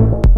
you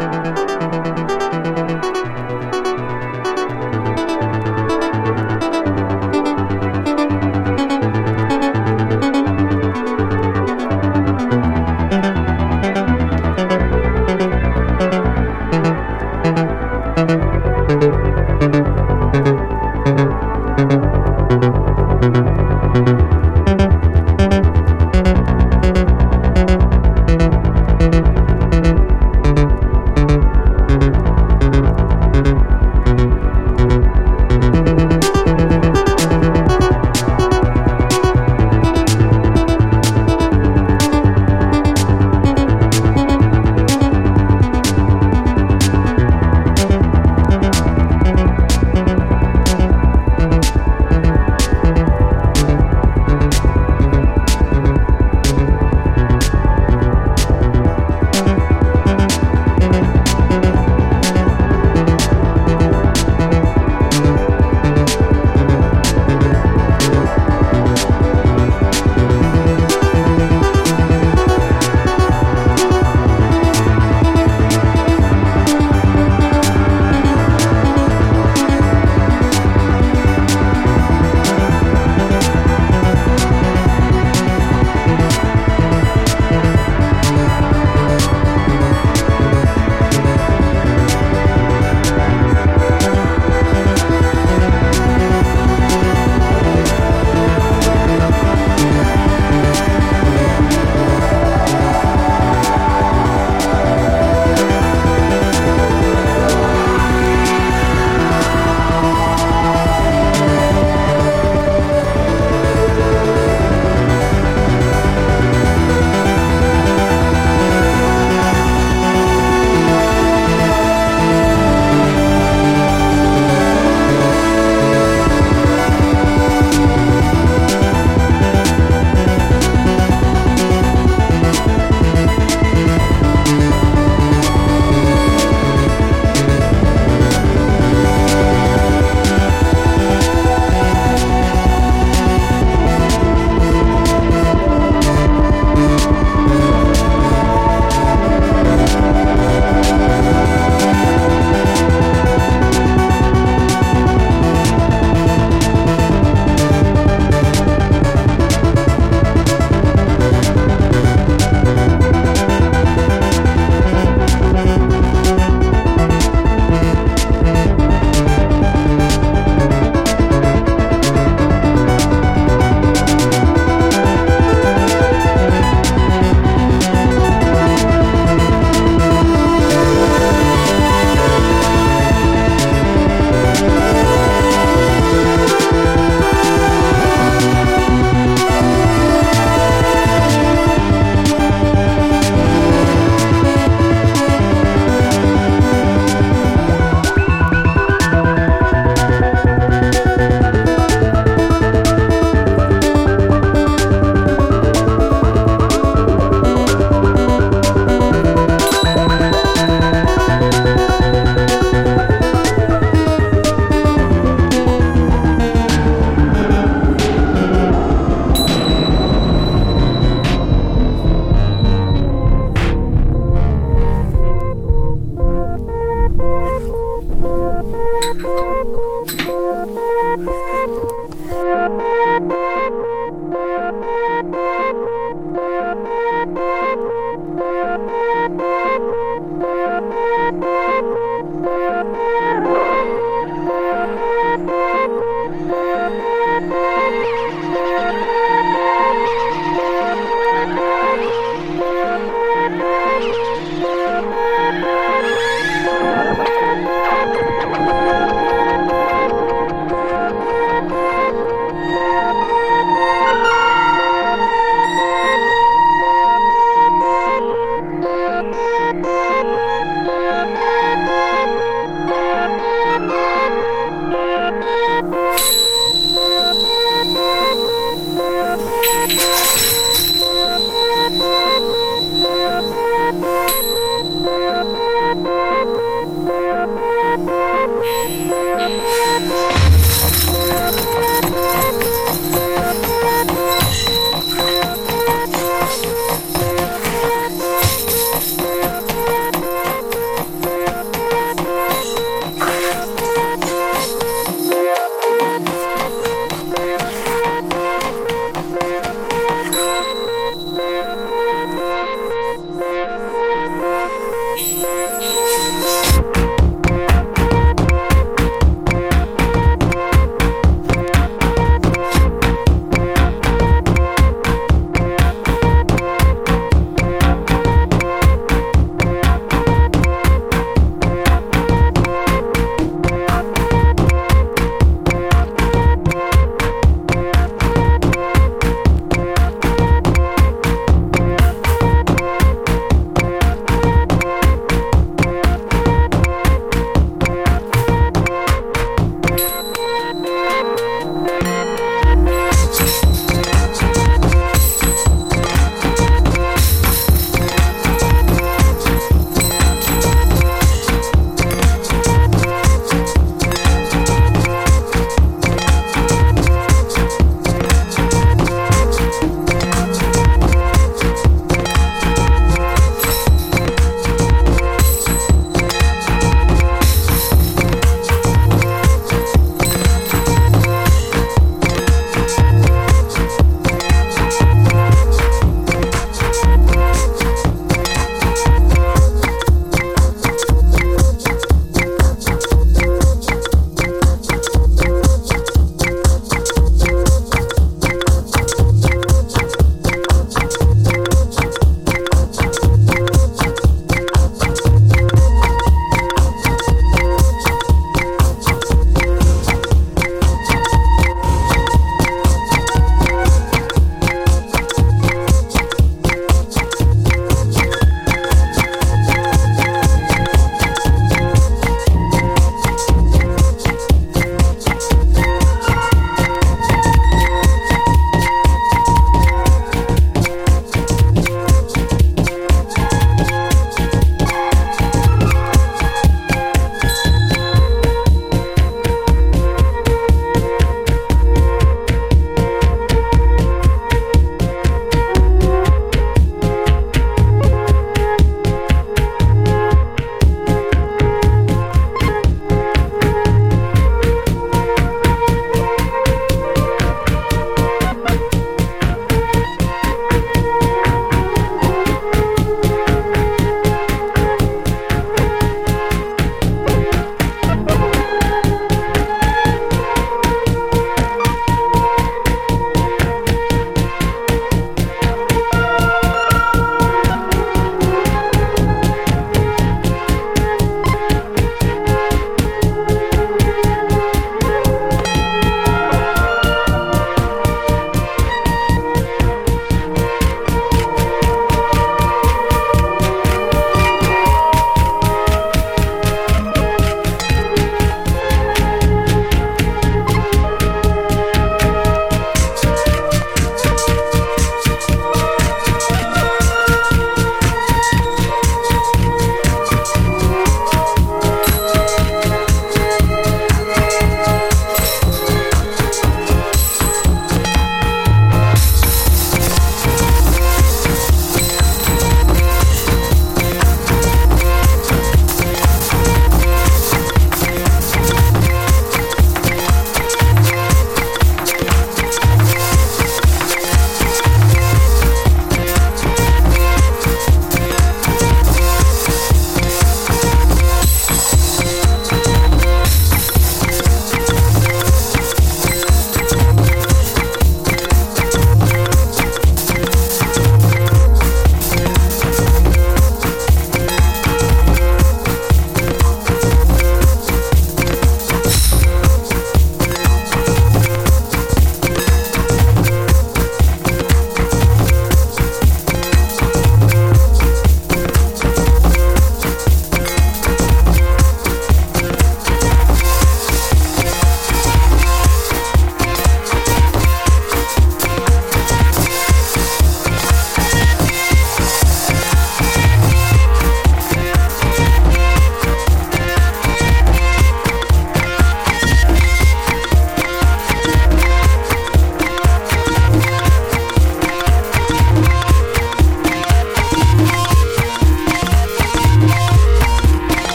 Música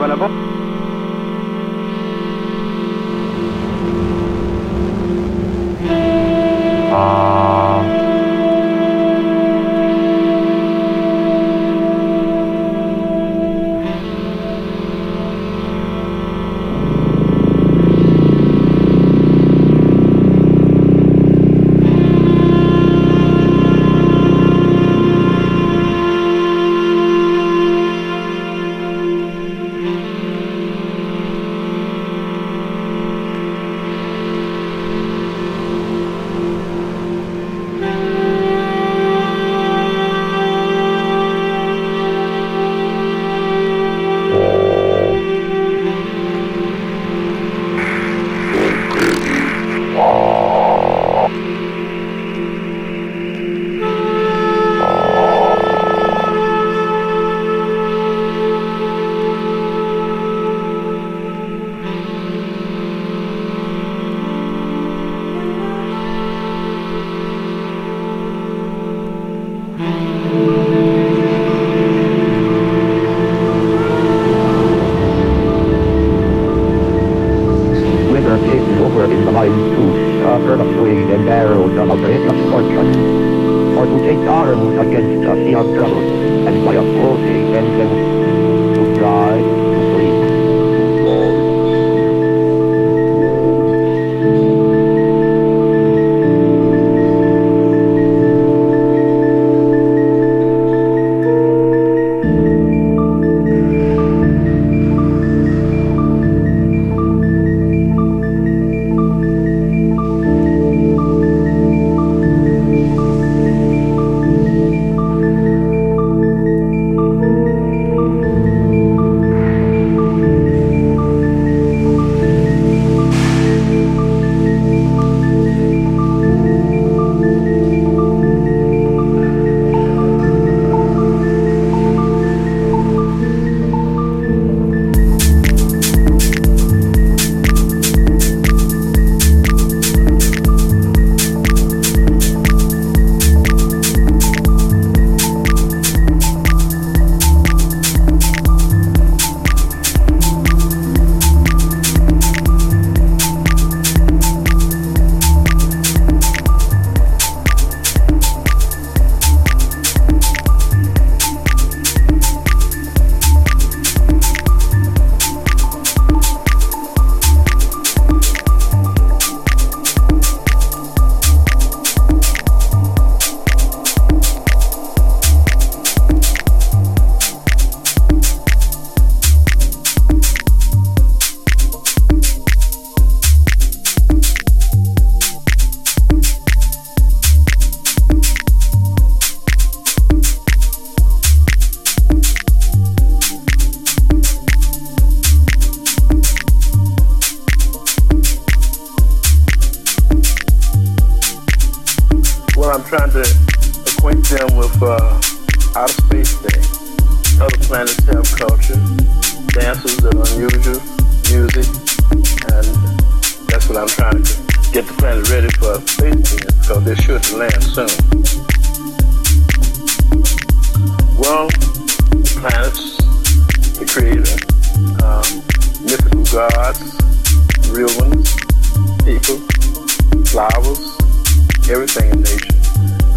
Voilà, bon.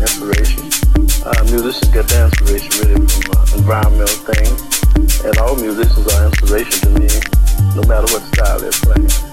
inspiration. Uh, musicians get their inspiration really from uh, environmental things, and all musicians are inspiration to me, no matter what style they're playing.